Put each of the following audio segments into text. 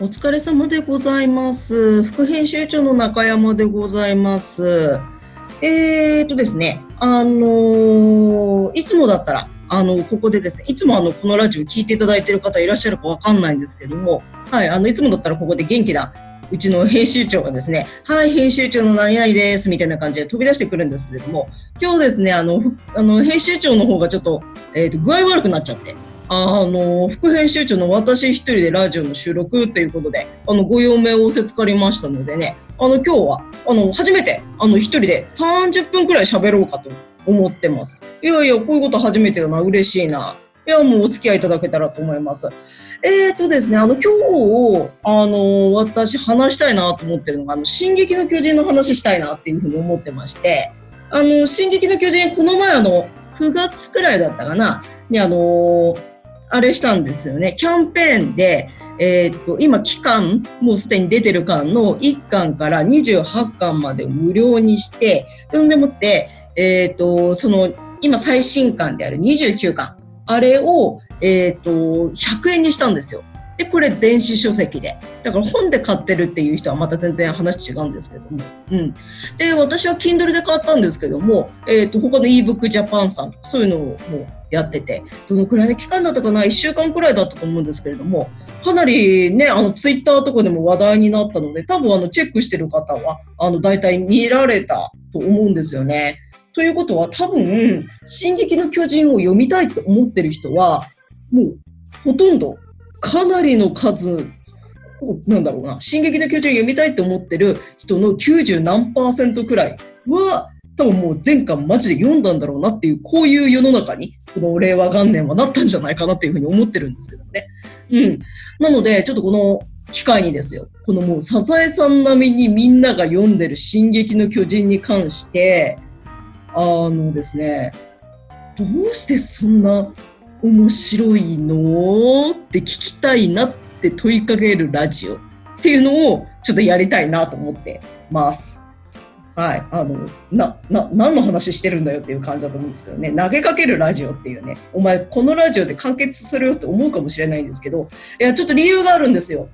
お疲れ様でございます。副編集長の中山でございます。えーとですね、あのーいつもだったら、あの、ここでですね、いつもあの、このラジオ聞いていただいている方いらっしゃるかわかんないんですけども、はい、あの、いつもだったらここで元気な、うちの編集長がですね、はい、編集長の何々です、みたいな感じで飛び出してくるんですけれども、今日ですね、あの、あの編集長の方がちょっと、えーと、具合悪くなっちゃって、あの、副編集長の私一人でラジオの収録ということで、あの、ご用命を仰せつかりましたのでね、あの、今日は、あの、初めて、あの、一人で30分くらい喋ろうかと思ってます。いやいや、こういうこと初めてだな、嬉しいな。いや、もうお付き合いいただけたらと思います。えーとですね、あの、今日、あの、私話したいなと思ってるのが、あの、進撃の巨人の話したいなっていうふうに思ってまして、あの、進撃の巨人、この前あの、9月くらいだったかな、にあの、あれしたんですよね。キャンペーンで、えーっと、今、期間、もうすでに出てる巻の1巻から28巻まで無料にして、そんでもって、えーっと、その、今最新巻である29巻、あれを、えーっと、100円にしたんですよ。で、これ電子書籍で。だから本で買ってるっていう人はまた全然話違うんですけども。うん。で、私は Kindle で買ったんですけども、えっ、と、他の ebook Japan さんとかそういうのをもやってて、どのくらいの期間だったかな ?1 週間くらいだったと思うんですけれども、かなりね、あの、ツイッターとかでも話題になったので、多分あの、チェックしてる方は、あの、大体見られたと思うんですよね。ということは多分、進撃の巨人を読みたいと思ってる人は、もう、ほとんど、かなりの数、なんだろうな、進撃の巨人を読みたいと思ってる人の90何パーセントくらいは、多分もう前巻マジで読んだんだろうなっていう、こういう世の中に、この令和元年はなったんじゃないかなっていうふうに思ってるんですけどね。うん。なので、ちょっとこの機会にですよ、このもうサザエさん並みにみんなが読んでる進撃の巨人に関して、あのですね、どうしてそんな面白いのって聞きたいなって問いかけるラジオっていうのをちょっとやりたいなと思ってます。はい。あの、な、な、何の話してるんだよっていう感じだと思うんですけどね。投げかけるラジオっていうね。お前、このラジオで完結するよって思うかもしれないんですけど、いや、ちょっと理由があるんですよ。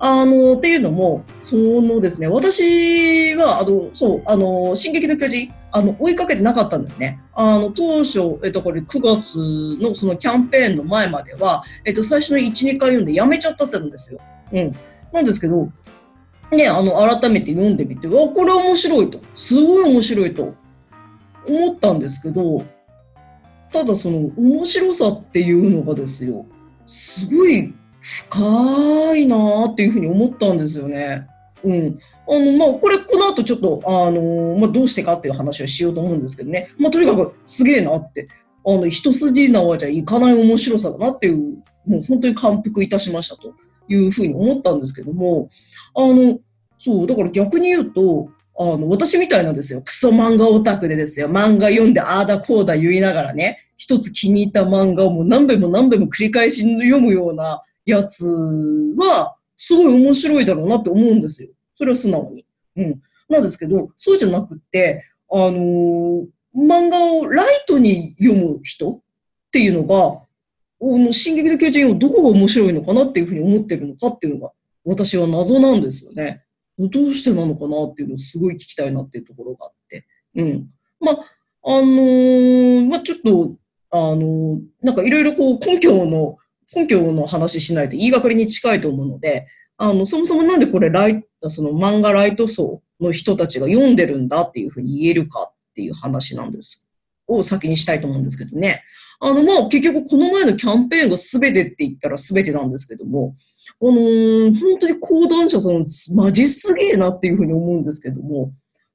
あの、っていうのも、そのですね、私は、あの、そう、あの、進撃の巨人、あの、追いかけてなかったんですね。あの、当初、えっと、これ9月のそのキャンペーンの前までは、えっと、最初の1、2回読んでやめちゃったってんですよ。うん。なんですけど、ね、あの、改めて読んでみて、わ、これ面白いと。すごい面白いと思ったんですけど、ただその面白さっていうのがですよ、すごい深いなーっていうふうに思ったんですよね。うん。あの、まあ、これ、この後ちょっと、あのまあ、どうしてかっていう話をしようと思うんですけどね。まあ、とにかくすげえなって、あの、一筋縄じゃいかない面白さだなっていう、もう本当に感服いたしましたというふうに思ったんですけども、あの、そう、だから逆に言うと、あの、私みたいなんですよ。クソ漫画オタクでですよ。漫画読んでああだこうだ言いながらね、一つ気に入った漫画をもう何遍も何遍も繰り返し読むようなやつは、すごい面白いだろうなって思うんですよ。それは素直に。うん。なんですけど、そうじゃなくって、あのー漫画をライトに読む人っていうのが、の進撃の巨人をどこが面白いのかなっていうふうに思ってるのかっていうのが、私は謎なんですよね。どうしてなのかなっていうのをすごい聞きたいなっていうところがあって。うん。まあ、あのーまあちょっと、あのーなんかいろいろこう根拠の、根拠の話しないと言いがかりに近いと思うので、あの、そもそもなんでこれライトその漫画ライト層の人たちが読んでるんだっていうふうに言えるかっていう話なんです。を先にしたいと思うんですけどね。あの、まあ、結局この前のキャンペーンが全てって言ったら全てなんですけども、あのー本当に講談社さん、マジすげえなっていうふうに思うんですけども、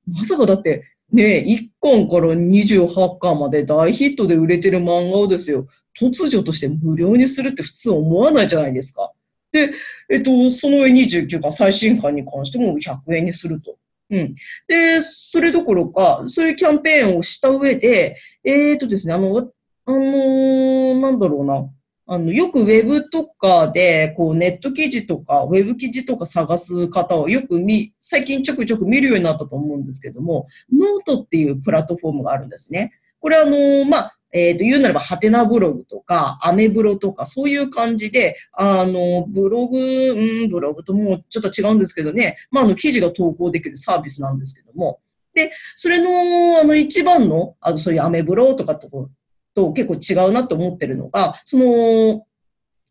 まさかだって、ね、1巻から28巻まで大ヒットで売れてる漫画をですよ、突如として無料にするって普通思わないじゃないですか。で、えっと、その上29巻、最新刊に関しても100円にすると。うん。で、それどころか、そういうキャンペーンをした上で、えっとですね、あの、あのーなんだろうな。あの、よくウェブとかで、こう、ネット記事とか、ウェブ記事とか探す方をよく見、最近ちょくちょく見るようになったと思うんですけども、ノートっていうプラットフォームがあるんですね。これあのーまあ、えっ、ー、と、言うならば、はてなブログとか、アメブロとか、そういう感じで、あの、ブログ、うん、ブログともうちょっと違うんですけどね、まあ、あの、記事が投稿できるサービスなんですけども、で、それの、あの、一番の、あの、そういうアメブロとかと、と結構違うなと思ってるのが、その、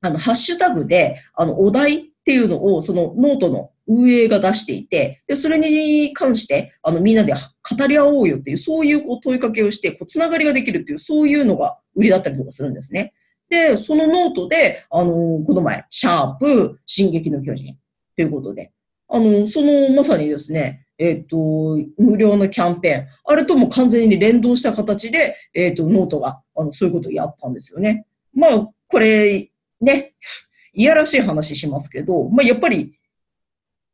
あの、ハッシュタグで、あの、お題っていうのを、そのノートの運営が出していて、で、それに関して、あの、みんなで語り合おうよっていう、そういうこう問いかけをして、こう、つながりができるっていう、そういうのが売りだったりとかするんですね。で、そのノートで、あの、この前、シャープ、進撃の巨人ということで、あの、その、まさにですね、えっ、と、無料のキャンペーン、あれとも完全に連動した形で、えっ、と、ノートが、あの、そういうことをやったんですよね。まあ、これ、ね、いやらしい話しますけど、まあ、やっぱり、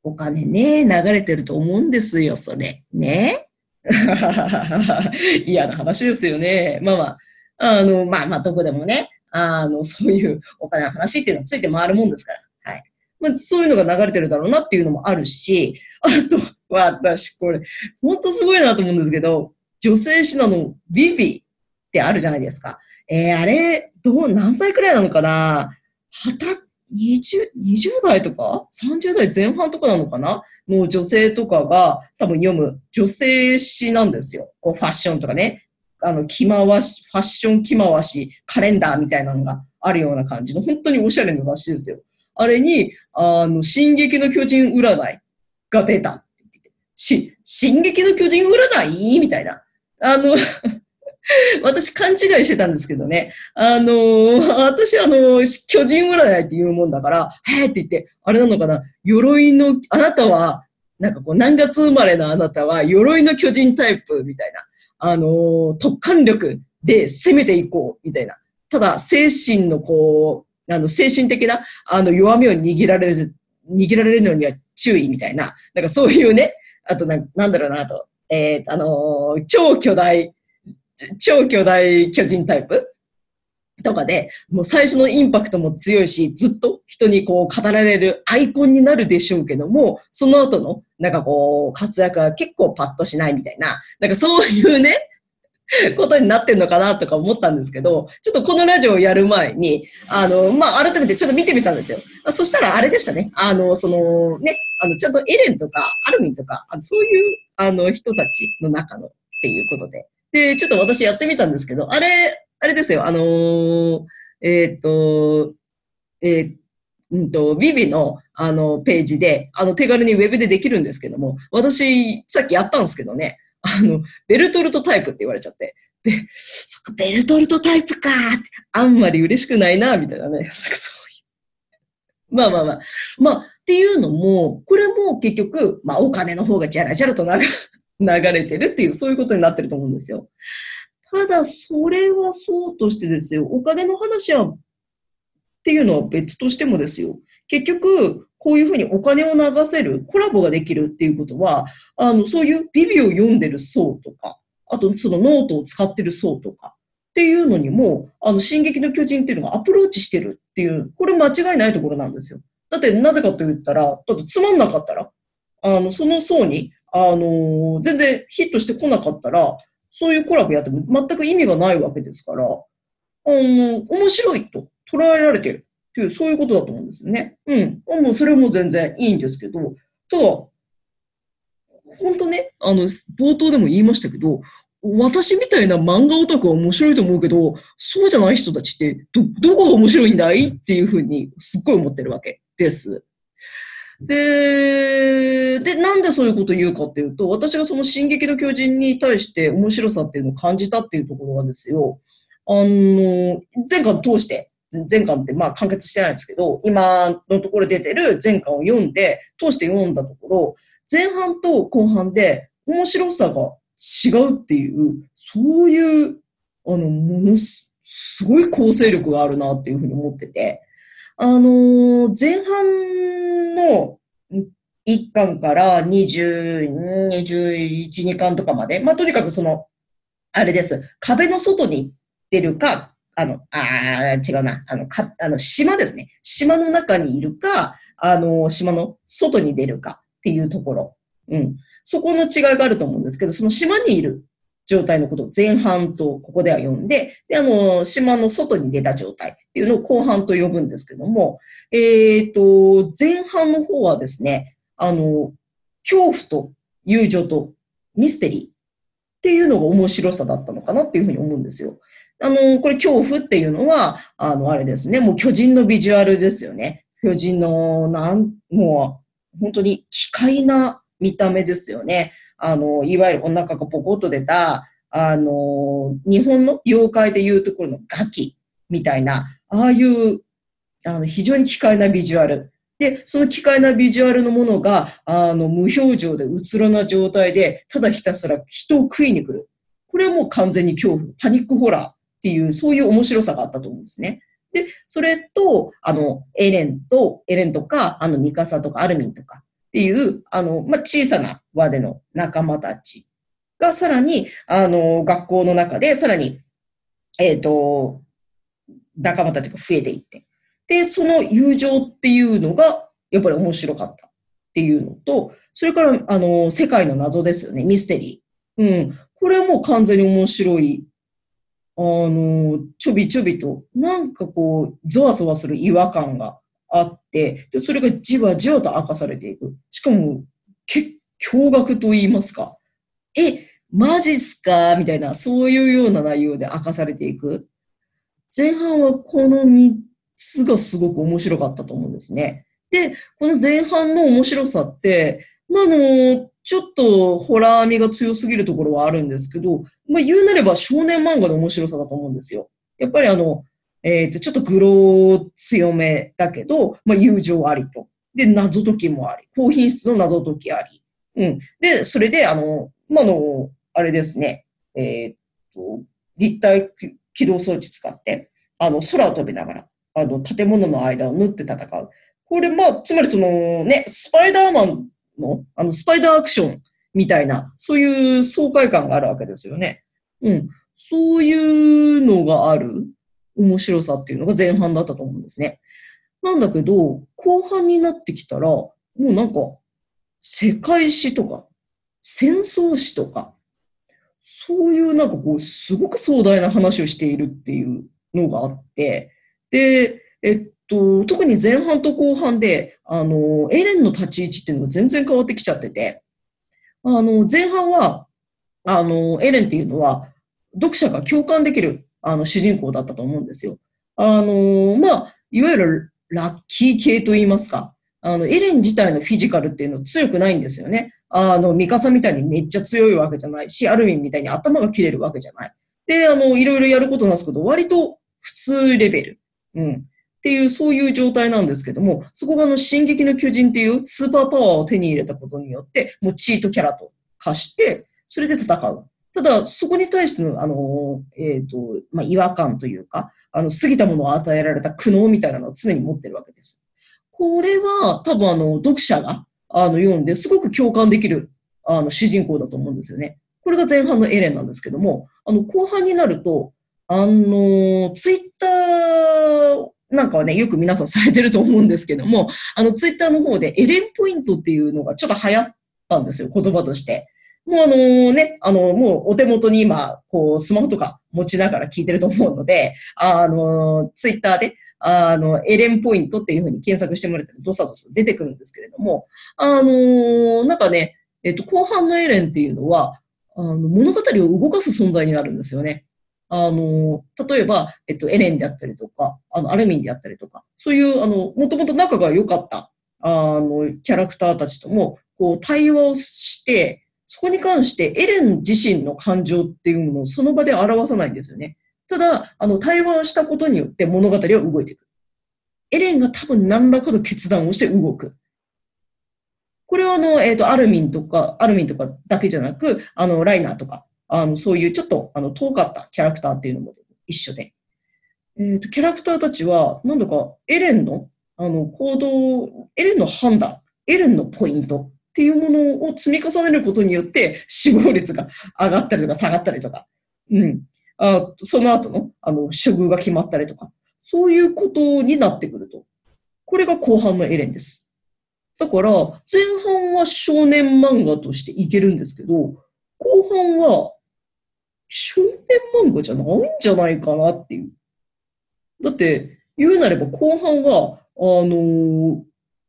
お金ね、流れてると思うんですよ、それ。ね。嫌な話ですよね。まあまあ、あの、まあまあ、どこでもね、あの、そういうお金の話っていうのはついて回るもんですから。はい。まあ、そういうのが流れてるだろうなっていうのもあるし、あと、私、これ、ほんとすごいなと思うんですけど、女性誌なのビビってあるじゃないですか。えー、あれ、どう、何歳くらいなのかな？はた、20、20代とか ?30 代前半とかなのかな？の女性とかが多分読む女性誌なんですよ。こうファッションとかね。あの、着回し、ファッション着回し、カレンダーみたいなのがあるような感じの、本当におしゃれな雑誌ですよ。あれに、あの、進撃の巨人占いが出た、し、進撃の巨人占い？みたいな。あの 私勘違いしてたんですけどね。あのー、私あのー、巨人占いって言うもんだから、へーって言って、あれなのかな、鎧の、あなたは、なんかこう、何月生まれのあなたは、鎧の巨人タイプみたいな、あのー、突貫力で攻めていこうみたいな。ただ、精神のこう、あの、精神的な、あの、弱みを握られる、握られるのには注意みたいな、なんかそういうね、あとな、なんだろうなと、えー、あの超巨大、超巨大巨人タイプ？とかで、もう最初のインパクトも強いし、ずっと人にこう語られるアイコンになるでしょうけども、その後のなんかこう活躍が結構パッとしないみたいな、なんかそういうね、ことになってんのかなとか思ったんですけど、ちょっとこのラジオをやる前に、あの、まあ、改めてちょっと見てみたんですよ。そしたらあれでしたね。あの、そのね、あの、ちゃんとエレンとかアルミンとか、あのそういう、あの、人たちの中のっていうことで、で、ちょっと私やってみたんですけど、あれ、あれですよ、あのー、えっ、と、えー、うんと、ビビの、あの、ページで、あの、手軽にウェブでできるんですけども、私、さっきやったんですけどね、あの、ベルトルトタイプって言われちゃって、で、そっか、ベルトルトタイプかって、あんまり嬉しくないな、みたいなね、そういう。まあまあまあ。まあ、っていうのも、これも結局、まあお金の方がじゃらじゃらとな流れてるっていう、そういうことになってると思うんですよ。ただ、それはそうとしてですよ、お金の話は、っていうのは別としてもですよ、結局、こういうふうにお金を流せる、コラボができるっていうことは、あの、そういう ViViを読んでる層とか、あとそのノートを使ってる層とか、っていうのにも、あの、進撃の巨人っていうのがアプローチしてるっていう、これ間違いないところなんですよ。だってなぜかと言ったら、だってつまんなかったら、あの、その層にあの、全然ヒットしてこなかったら、そういうコラボやっても全く意味がないわけですから、あの、面白いと捉えられてるっていう、そういうことだと思うんですよね。うん。もうそれも全然いいんですけど、ただ、本当ね、あの、冒頭でも言いましたけど、私みたいな漫画オタクは面白いと思うけど、そうじゃない人たちって、ど、どこが面白いんだい？っていうふうにすっごい思ってるわけです。で、なんでそういうことを言うかっていうと、私がその進撃の巨人に対して面白さっていうのを感じたっていうところがですよ、あの、前巻通して、前巻ってまあ完結してないんですけど、今のところ出てる前巻を読んで、通して読んだところ、前半と後半で面白さが違うっていう、そういう、あの、ものす、すごい構成力があるなっていうふうに思ってて、あの、前半の1巻から20、21、2巻とかまで、まあ、とにかくその、あれです。壁の外に出るか、あの、あ違うな、あの、か、あの、島ですね。島の中にいるか、あの、島の外に出るかっていうところ。うん。そこの違いがあると思うんですけど、その島にいる状態のことを前半とここでは呼んで、で、あの、島の外に出た状態っていうのを後半と呼ぶんですけども、えっ、と、前半の方はですね、あの、恐怖と友情とミステリーっていうのが面白さだったのかなっていうふうに思うんですよ。あの、これ恐怖っていうのは、あの、あれですね、もう巨人のビジュアルですよね。巨人の、なん、もう、本当に奇怪な見た目ですよね。あの、いわゆるお腹がポコッと出た、あの、日本の妖怪でいうところのガキみたいな、ああいう、あの、非常に奇怪なビジュアル。で、その奇怪なビジュアルのものが、あの、無表情でうつろな状態で、ただひたすら人を食いに来る。これはもう完全に恐怖、パニックホラーっていう、そういう面白さがあったと思うんですね。で、それと、あの、エレンと、エレンとか、あの、ミカサとかアルミンとかっていう、あの、まあ、小さな輪での仲間たちがさらに、あの、学校の中でさらに、えっ、ー、と、仲間たちが増えていって。で、その友情っていうのが、やっぱり面白かったっていうのと、それから、あの、世界の謎ですよね、ミステリー。うん。これはもう完全に面白い。あの、ちょびちょびと、なんかこう、ゾワゾワする違和感があって、でそれがじわじわと明かされていく。しかも、結驚愕と言いますか。え、マジっすか？みたいな、そういうような内容で明かされていく。前半はこの3つがすごく面白かったと思うんですね。で、この前半の面白さって、まあ、の、ちょっとホラー味が強すぎるところはあるんですけど、まあ、言うなれば少年漫画の面白さだと思うんですよ。やっぱりあの、えっ、ー、と、ちょっとグロー強めだけど、まあ、友情ありと。で、謎解きもあり。高品質の謎解きあり。うん。で、それで、あの、まあの、あれですね、えっ、と、立体起動装置使って、あの、空を飛びながら、あの、建物の間を縫って戦う。これ、まあ、つまりそのね、スパイダーマンの、あの、スパイダーアクションみたいな、そういう爽快感があるわけですよね。うん。そういうのがある面白さっていうのが前半だったと思うんですね。なんだけど、後半になってきたら、もうなんか、世界史とか、戦争史とか、そういうなんかこう、すごく壮大な話をしているっていうのがあって、で、えっと、特に前半と後半で、あの、エレンの立ち位置っていうのが全然変わってきちゃってて、あの、前半は、あの、エレンっていうのは、読者が共感できる、あの、主人公だったと思うんですよ。あの、まあ、いわゆるラッキー系と言いますか。あの、エレン自体のフィジカルっていうのは強くないんですよね。あの、ミカサみたいにめっちゃ強いわけじゃないし、アルミンみたいに頭が切れるわけじゃない。で、あの、いろいろやることなんですけど、割と普通レベル。うん。っていう、そういう状態なんですけども、そこがあの、進撃の巨人っていうスーパーパワーを手に入れたことによって、もうチートキャラと化して、それで戦う。ただ、そこに対しての、あの、えっ、ー、と、まあ、違和感というか、あの、過ぎたものを与えられた苦悩みたいなのを常に持ってるわけです。これは多分あの、読者があの読んですごく共感できるあの主人公だと思うんですよね。これが前半のエレンなんですけども、あの、後半になると、あの、ツイッターなんかはね、よく皆さんされてると思うんですけども、あの、ツイッターの方でエレンポイントっていうのがちょっと流行ったんですよ、言葉として。もうあのね、あの、もうお手元に今、こう、スマホとか持ちながら聞いてると思うので、あの、ツイッターで、あの、エレンポイントっていうふうに検索してもらったらドサドサ出てくるんですけれども、あのなんかね、えっと、後半のエレンっていうのは、あの、物語を動かす存在になるんですよね。あの、例えば、えっと、エレンであったりとか、あの、アルミンであったりとか、そういう、あの、もともと仲が良かった、あの、キャラクターたちとも、こう、対話をして、そこに関してエレン自身の感情っていうものをその場で表さないんですよね。ただ、あの、対話したことによって物語は動いていく。エレンが多分何らかの決断をして動く。これはあの、えっ、ー、と、アルミンとか、アルミンとかだけじゃなく、あの、ライナーとか、あの、そういうちょっと、あの、遠かったキャラクターっていうのも一緒で。えっ、ー、と、キャラクターたちは、なんだか、エレンの、あの、行動、エレンの判断、エレンのポイントっていうものを積み重ねることによって、死亡率が上がったりとか下がったりとか、うん。あその後の、あの、処遇が決まったりとか、そういうことになってくると。これが後半のエレンです。だから、前半は少年漫画としていけるんですけど、後半は、少年漫画じゃないんじゃないかなっていう。だって、言うなれば後半は、あのー、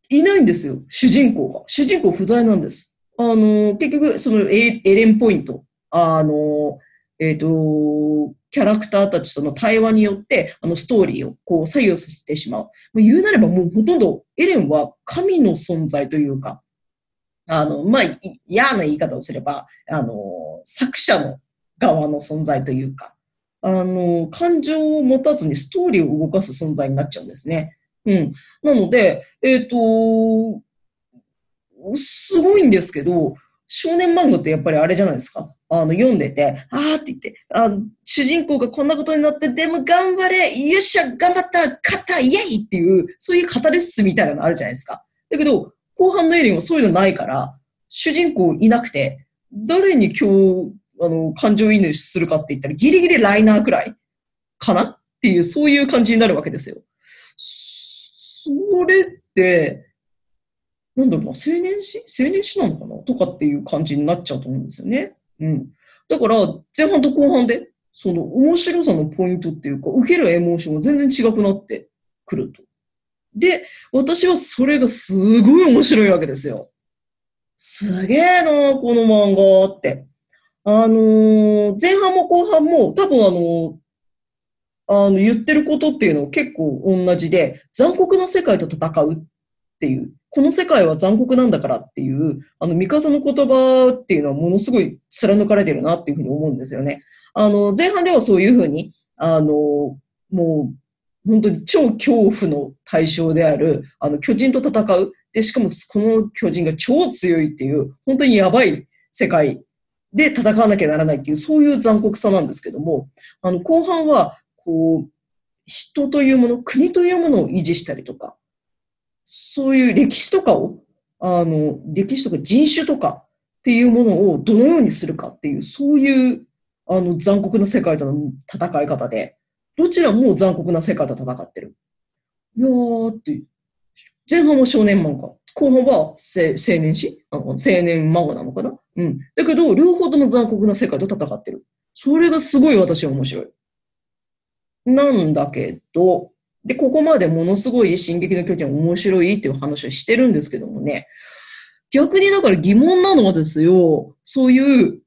いないんですよ、主人公が。主人公不在なんです。あのー、結局、そのエレンポイント、あのー、えっ、と、キャラクターたちとの対話によって、あの、ストーリーをこう左右させてしまう。言うなればもうほとんどエレンは神の存在というか、あの、まあ、嫌な言い方をすれば、あの、作者の側の存在というか、あの、感情を持たずにストーリーを動かす存在になっちゃうんですね。うん。なので、えっ、ー、と、すごいんですけど、少年漫画ってやっぱりあれじゃないですか。あの、読んでて、あーって言って、あ主人公がこんなことになって、でも頑張れよっしゃ頑張った勝ったイエイっていう、そういうカタレスみたいなのあるじゃないですか。だけど、後半のエリンはそういうのないから、主人公いなくて、誰に今日、あの、感情移入するかって言ったら、ギリギリライナーくらいかなっていう、そういう感じになるわけですよ。それって、なんだろうな、青年誌青年誌なのかなとかっていう感じになっちゃうと思うんですよね。うん。だから、前半と後半で、その面白さのポイントっていうか、受けるエモーションが全然違くなってくると。で、私はそれがすごい面白いわけですよ。すげえなこの漫画って。あのー、前半も後半も多分あのー、あの、言ってることっていうのは結構同じで、残酷な世界と戦うっていう、この世界は残酷なんだからっていう、あの、三笠の言葉っていうのはものすごい貫かれてるなっていうふうに思うんですよね。あの、前半ではそういうふうに、あの、もう、本当に超恐怖の対象である、あの、巨人と戦う。で、しかもこの巨人が超強いっていう、本当にやばい世界で戦わなきゃならないっていう、そういう残酷さなんですけども、あの、後半は、こう、人というもの、国というものを維持したりとか、そういう歴史とかを、あの、歴史とか人種とかっていうものをどのようにするかっていう、そういう、あの、残酷な世界との戦い方で、どちらも残酷な世界と戦ってる。いやーって、前半は少年漫画、後半は青年誌？青年漫画なのかな？うん。だけど、両方とも残酷な世界と戦ってる。それがすごい私は面白い。なんだけど、で、ここまでものすごい進撃の巨人面白いっていう話をしてるんですけどもね、逆にだから疑問なのはですよ、そういう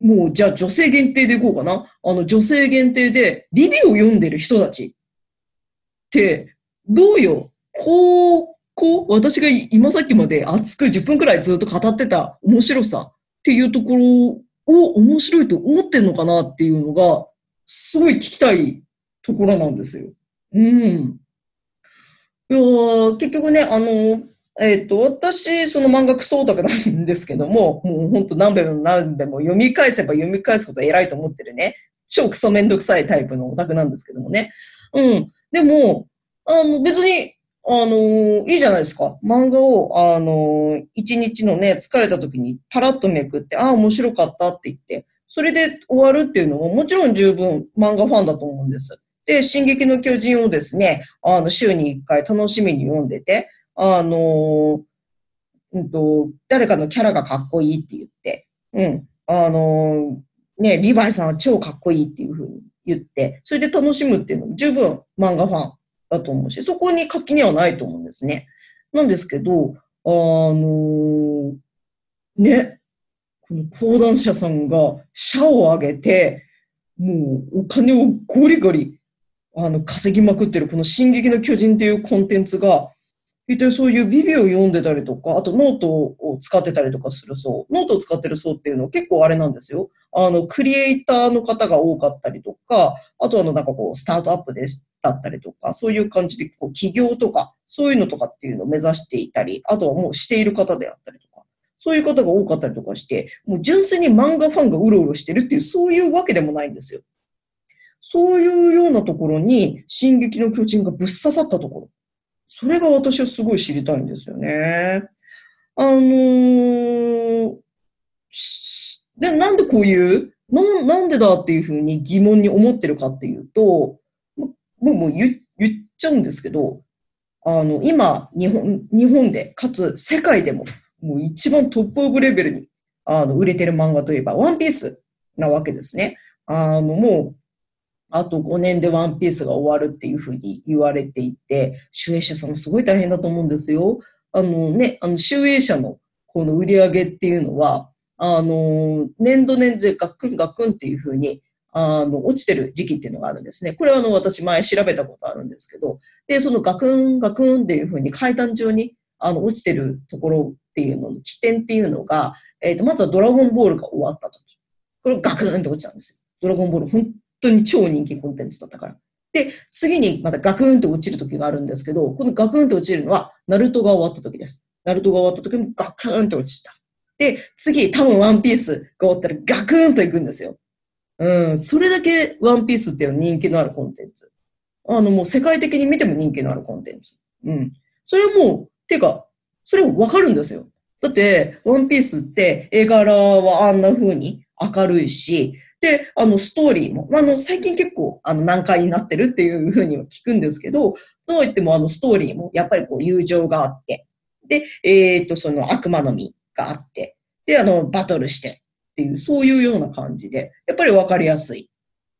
もう、じゃあ女性限定でいこうかな？あの、女性限定で、リビを読んでる人たちって、どうよ、こう、こう、私が今さっきまで熱く10分くらいずっと語ってた面白さっていうところを面白いと思ってんのかなっていうのが、すごい聞きたいところなんですよ。うん。いや結局ね、あの、えっ、ー、と、私、その漫画クソオタクなんですけども、もうほんと何べも何べも読み返せば読み返すこと偉いと思ってるね。超クソめんどくさいタイプのオタクなんですけどもね。うん。でも、あの、別に、あのいいじゃないですか。漫画を、あの一日のね、疲れた時にパラッとめくって、ああ、面白かったって言って、それで終わるっていうのももちろん十分漫画ファンだと思うんです。で、進撃の巨人をですね、あの、週に一回楽しみに読んでて、あの、うんと、誰かのキャラがかっこいいって言って、うん、あの、ね、リヴァイさんは超かっこいいっていうふうに言って、それで楽しむっていうのも十分漫画ファンだと思うし、そこに活気にはないと思うんですね。なんですけど、あのね、この講談社さんが社を挙げて、もうお金をゴリゴリあの稼ぎまくってるこの「進撃の巨人」というコンテンツが一体そういう ViViを読んでたりとか、あとノートを使ってたりとかする層、ノートを使ってる層っていうのは結構あれなんですよ。あの、クリエイターの方が多かったりとか、あとあの、なんかこう、スタートアップです、だったりとか、そういう感じで、こう、企業とか、そういうのとかっていうのを目指していたり、あとはもうしている方であったりとか、そういう方が多かったりとかして、もう純粋に漫画ファンがうろうろしてるっていう、そういうわけでもないんですよ。そういうようなところに、進撃の巨人がぶっ刺さったところ。それが私はすごい知りたいんですよね。あのー、で、なんでこういうな、なんでだっていうふうに疑問に思ってるかっていうと、もうもう言言っちゃうんですけど、あの、今、日本、日本で、かつ世界でも、もう一番トップオブレベルに、あの、売れてる漫画といえば、ワンピースなわけですね。あの、もう、あと5年でワンピースが終わるっていうふうに言われていて、集英社さんもすごい大変だと思うんですよ。あのね、あの、集英社のこの売り上げっていうのは、あの、年度年度でガックンガックンっていうふうに、あの、落ちてる時期っていうのがあるんですね。これはあの、私前調べたことあるんですけど、で、そのガクンガクンっていうふうに階段上に、あの、落ちてるところっていうのの起点っていうのが、えっ、ー、と、まずはドラゴンボールが終わった時。これガクンって落ちたんですよ。ドラゴンボール、本当に超人気コンテンツだったから。で、次にまたガクンと落ちる時があるんですけど、このガクンと落ちるのは、ナルトが終わった時です。ナルトが終わった時もガクーンと落ちた。で、次、多分ワンピースが終わったらガクーンと行くんですよ。うん、それだけワンピースっていうのは人気のあるコンテンツ。あの、もう世界的に見ても人気のあるコンテンツ。うん。それはもう、てか、それわかるんですよ。だって、ワンピースって絵柄はあんな風に明るいし、で、あの、ストーリーも、あの、最近結構、あの、難解になってるっていうふうには聞くんですけど、とは言っても、あの、ストーリーも、やっぱりこう、友情があって、で、えっ、と、その悪魔の実があって、で、あの、バトルして、っていう、そういうような感じで、やっぱりわかりやすい。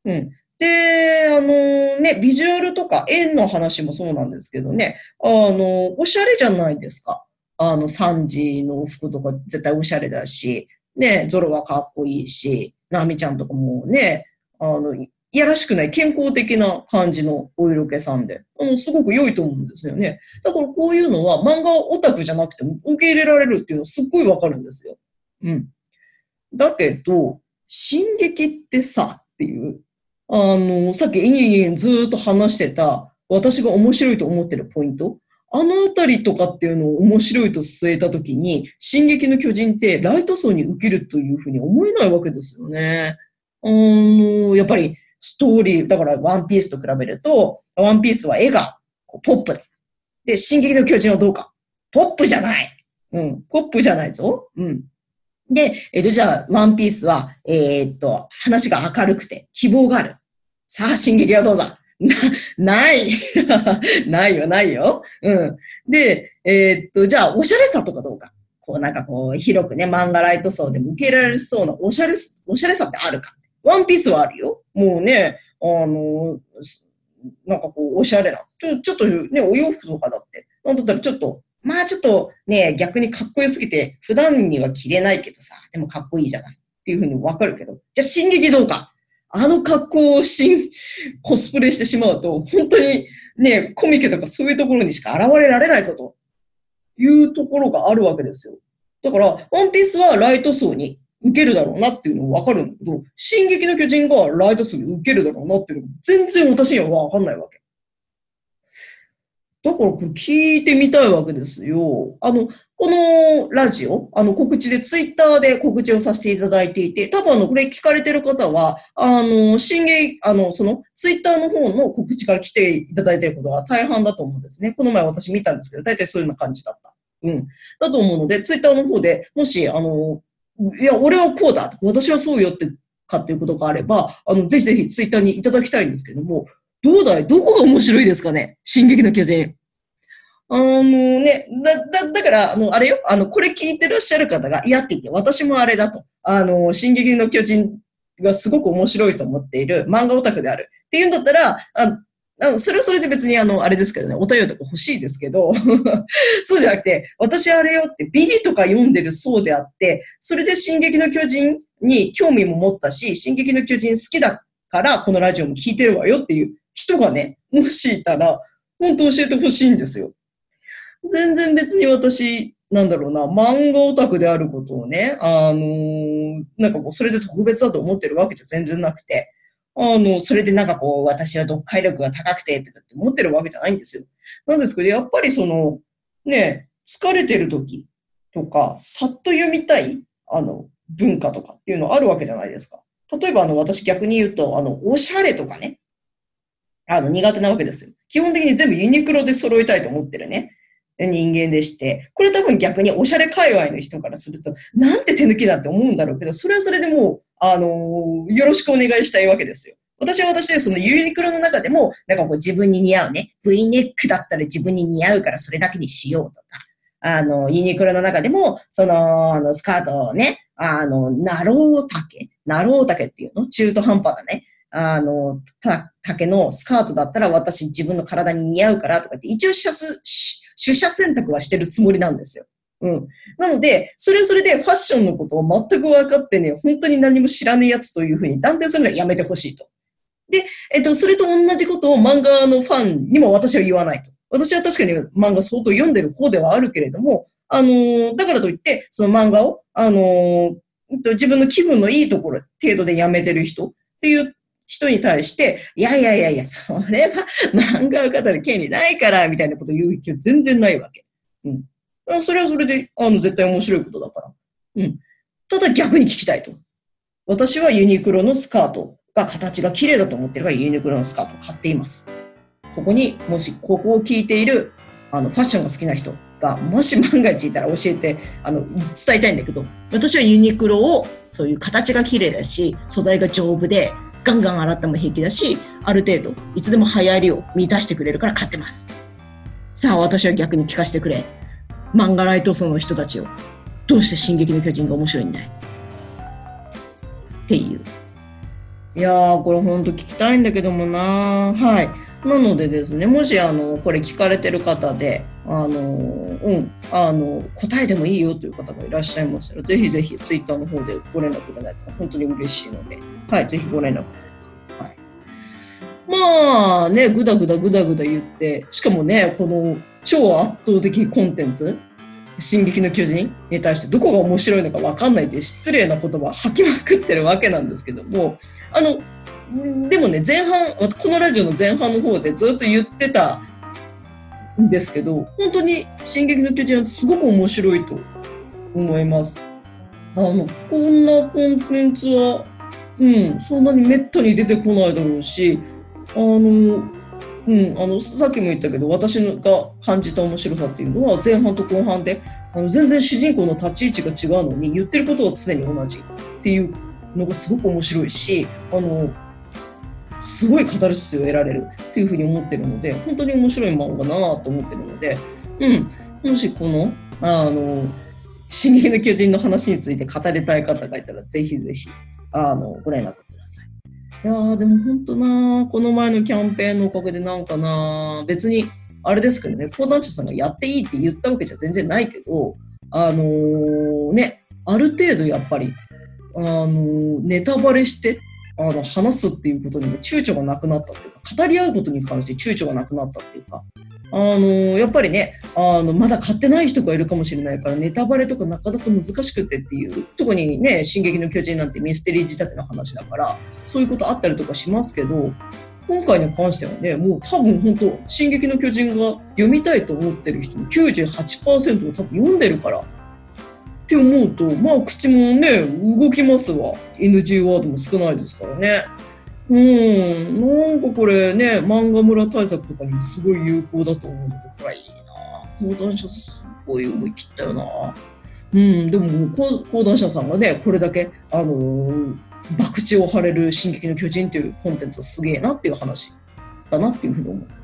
うん。で、あのね、ビジュアルとか円の話もそうなんですけどね、あの、おしゃれじゃないですか。あの、サンジの服とか絶対おしゃれだし、ね、ゾロはかっこいいし、ナミちゃんとかもね、あの、いやらしくない健康的な感じのお色気さんで、うん、すごく良いと思うんですよね。だからこういうのは漫画オタクじゃなくても受け入れられるっていうのはすっごいわかるんですよ。うん。だけど、進撃ってさ、っていう、あの、さっき延々ずっと話してた、私が面白いと思ってるポイント、あのあたりとかっていうのを面白いと据えたときに、進撃の巨人ってライト層に受けるというふうに思えないわけですよね。あの、やっぱりストーリー、だからワンピースと比べると、ワンピースは絵がポップだ。で、進撃の巨人はどうかポップじゃない。うん、ポップじゃないぞ。うん。で、えっ、と、じゃあ、ワンピースは、えー、っと、話が明るくて、希望がある。さあ、進撃はどうぞ。な、ない。ないよ、ないよ。うん。で、えー、っと、じゃあ、おしゃれさとかどうか？こう、なんかこう、広くね、漫画ライト層でも受けられそうなおしゃれ、おしゃれさってあるか？ワンピースはあるよ。もうね、あの、なんかこう、おしゃれな。ちょ、ちょっとね、お洋服とかだって。なんだったらちょっと、まあちょっとね、逆にかっこよすぎて、普段には着れないけどさ、でもかっこいいじゃないっていうふうにわかるけど、じゃあ進撃どうか？あの格好をしんコスプレしてしまうと、本当にね、コミケとかそういうところにしか現れられないぞというところがあるわけですよ。だから、ワンピースはライト層に受けるだろうなっていうのわかるんだけど、進撃の巨人がライト層に受けるだろうなっていうの全然私にはわかんないわけ。だからこれ聞いてみたいわけですよ。あの、このラジオ、あの告知でツイッターで告知をさせていただいていて、多分あの、これ聞かれてる方は、あの、新芸、あの、そのツイッターの方の告知から来ていただいてることが大半だと思うんですね。この前私見たんですけど、大体そういうような感じだった。うん。だと思うので、ツイッターの方でもし、あの、いや、俺はこうだ。私はそうよってかっていうことがあれば、あの、ぜひぜひツイッターにいただきたいんですけども、どうだい？どこが面白いですかね？進撃の巨人。あのね、だ、だ、だから、あの、あれよ、あの、これ聞いてらっしゃる方が嫌って言って、私もあれだと。あの、進撃の巨人がすごく面白いと思っている漫画オタクである。っていうんだったら、ああそれはそれで別にあの、あれですけどね、お便りとか欲しいですけど、そうじゃなくて、私あれよって、ビリとか読んでるそうであって、それで進撃の巨人に興味も持ったし、進撃の巨人好きだからこのラジオも聞いてるわよっていう人がね、もしいたら、本当教えてほしいんですよ。全然別に私、なんだろうな、漫画オタクであることをね、あの、なんかこう、それで特別だと思ってるわけじゃ全然なくて、あの、それでなんかこう、私は読解力が高くて、って思ってるわけじゃないんですよ。なんですけど、やっぱりその、ね、疲れてる時とか、さっと読みたい、あの、文化とかっていうのあるわけじゃないですか。例えば、あの、私逆に言うと、あの、おしゃれとかね、あの、苦手なわけですよ。基本的に全部ユニクロで揃えたいと思ってるね。人間でして、これ多分逆におしゃれ界隈の人からすると、なんて手抜きだって思うんだろうけど、それはそれでもう、あのー、よろしくお願いしたいわけですよ。私は私でそのユニクロの中でも、なんかこう自分に似合うね、V ネックだったら自分に似合うからそれだけにしようとか、あの、ユニクロの中でも、その、あの、スカートをね、あの、ナロー丈ナロー丈っていうの？中途半端なね。あの、た、丈のスカートだったら私自分の体に似合うからとかって、一応出出選択はしてるつもりなんですよ。うん。なので、それはそれでファッションのことを全く分かってね、本当に何も知らねえやつというふうに断定するのはやめてほしいと。で、えっと、それと同じことを漫画のファンにも私は言わないと。私は確かに漫画相当読んでる方ではあるけれども、あのー、だからといって、その漫画を、あのー、自分の気分のいいところ程度でやめてる人っていう人に対して、いやいやいやいや、それは漫画を語る権利ないから、みたいなこと言う気は全然ないわけ。うん。それはそれで、あの、絶対面白いことだから。うん。ただ逆に聞きたいと。私はユニクロのスカートが形が綺麗だと思ってるからユニクロのスカートを買っています。ここにもしここを聞いているあのファッションが好きな人がもし万が一いたら教えてあの伝えたいんだけど私はユニクロをそういう形が綺麗だし素材が丈夫でガンガン洗っても平気だしある程度いつでも流行りを満たしてくれるから買ってます。さあ私は逆に聞かせてくれ。漫画ライト層の人たちをどうして「進撃の巨人」が面白いんだい？っていう。いやーこれほんと聞きたいんだけどもなはい。なのでですね、もしあの、これ聞かれてる方で、あの、うん、あの、答えでもいいよという方がいらっしゃいましたら、ぜひぜひツイッターの方でご連絡いただいたら本当に嬉しいので、はい、ぜひご連絡ください。はい。まあね、ぐだぐだぐだぐだ言って、しかもね、この超圧倒的コンテンツ、進撃の巨人に対してどこが面白いのか分かんないという失礼な言葉を吐きまくってるわけなんですけども、あの、でもね、前半、このラジオの前半の方でずっと言ってたんですけど、本当に進撃の巨人はすごく面白いと思います。あの、こんなコンテンツは、うん、そんなにめったに出てこないだろうし、あの、うん、あのさっきも言ったけど私が感じた面白さっていうのは前半と後半であの全然主人公の立ち位置が違うのに言ってることは常に同じっていうのがすごく面白いしあのすごいカタルシスを得られるというふうに思ってるので、本当に面白い漫画だなと思ってるので、うん、もしこの、あの、進撃の巨人の話について語りたい方がいたら、ぜひぜひ、あの、ご連絡ください。いやー、でも本当なこの前のキャンペーンのおかげでなんかな別に、あれですけどね、講談社さんがやっていいって言ったわけじゃ全然ないけど、あのー、ね、ある程度やっぱり、あのー、ネタバレしてあの話すっていうことにも躊躇がなくなったっていうか語り合うことに関して躊躇がなくなったっていうかあのやっぱりねあのまだ買ってない人がいるかもしれないからネタバレとかなかなか難しくてっていう特にね「進撃の巨人」なんてミステリー仕立ての話だからそういうことあったりとかしますけど今回に関してはねもう多分本当「進撃の巨人」が読みたいと思ってる人の98%を多分読んでるからって思うと、まあ口もね、動きますわ。NG ワードも少ないですからね。うん、なんかこれね、漫画村対策とかにもすごい有効だと思うので、これいいな講談社すごい思い切ったよなうん、でも講談社さんがね、これだけ、あのー、博打を張れる「進撃の巨人」っていうコンテンツはすげえなっていう話だなっていうふうに思う。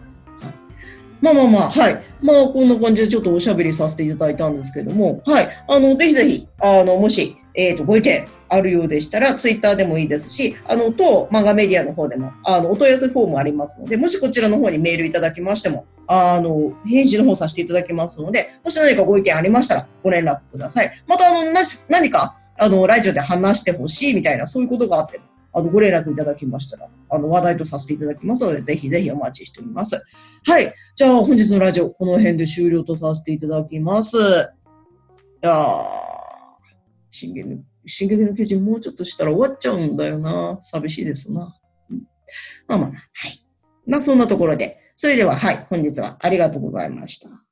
まあまあまあ、はい。まあ、こんな感じでちょっとおしゃべりさせていただいたんですけれども、はい。あの、ぜひぜひ、あの、もし、えっ、ー、と、ご意見あるようでしたら、ツイッターでもいいですし、あの、当漫画メディアの方でも、あの、お問い合わせフォームありますので、もしこちらの方にメールいただきましても、あの、返事の方させていただきますので、もし何かご意見ありましたら、ご連絡ください。また、あの、なし、何か、あの、ラジオで話してほしいみたいな、そういうことがあっても、あの、ご連絡いただきましたら、あの、話題とさせていただきますので、ぜひぜひお待ちしております。はい。じゃあ、本日のラジオ、この辺で終了とさせていただきます。いやー、進撃の、進撃の巨人もうちょっとしたら終わっちゃうんだよな。寂しいですな。うん、まあまあ、はい。まあ、そんなところで、それでは、はい、本日はありがとうございました。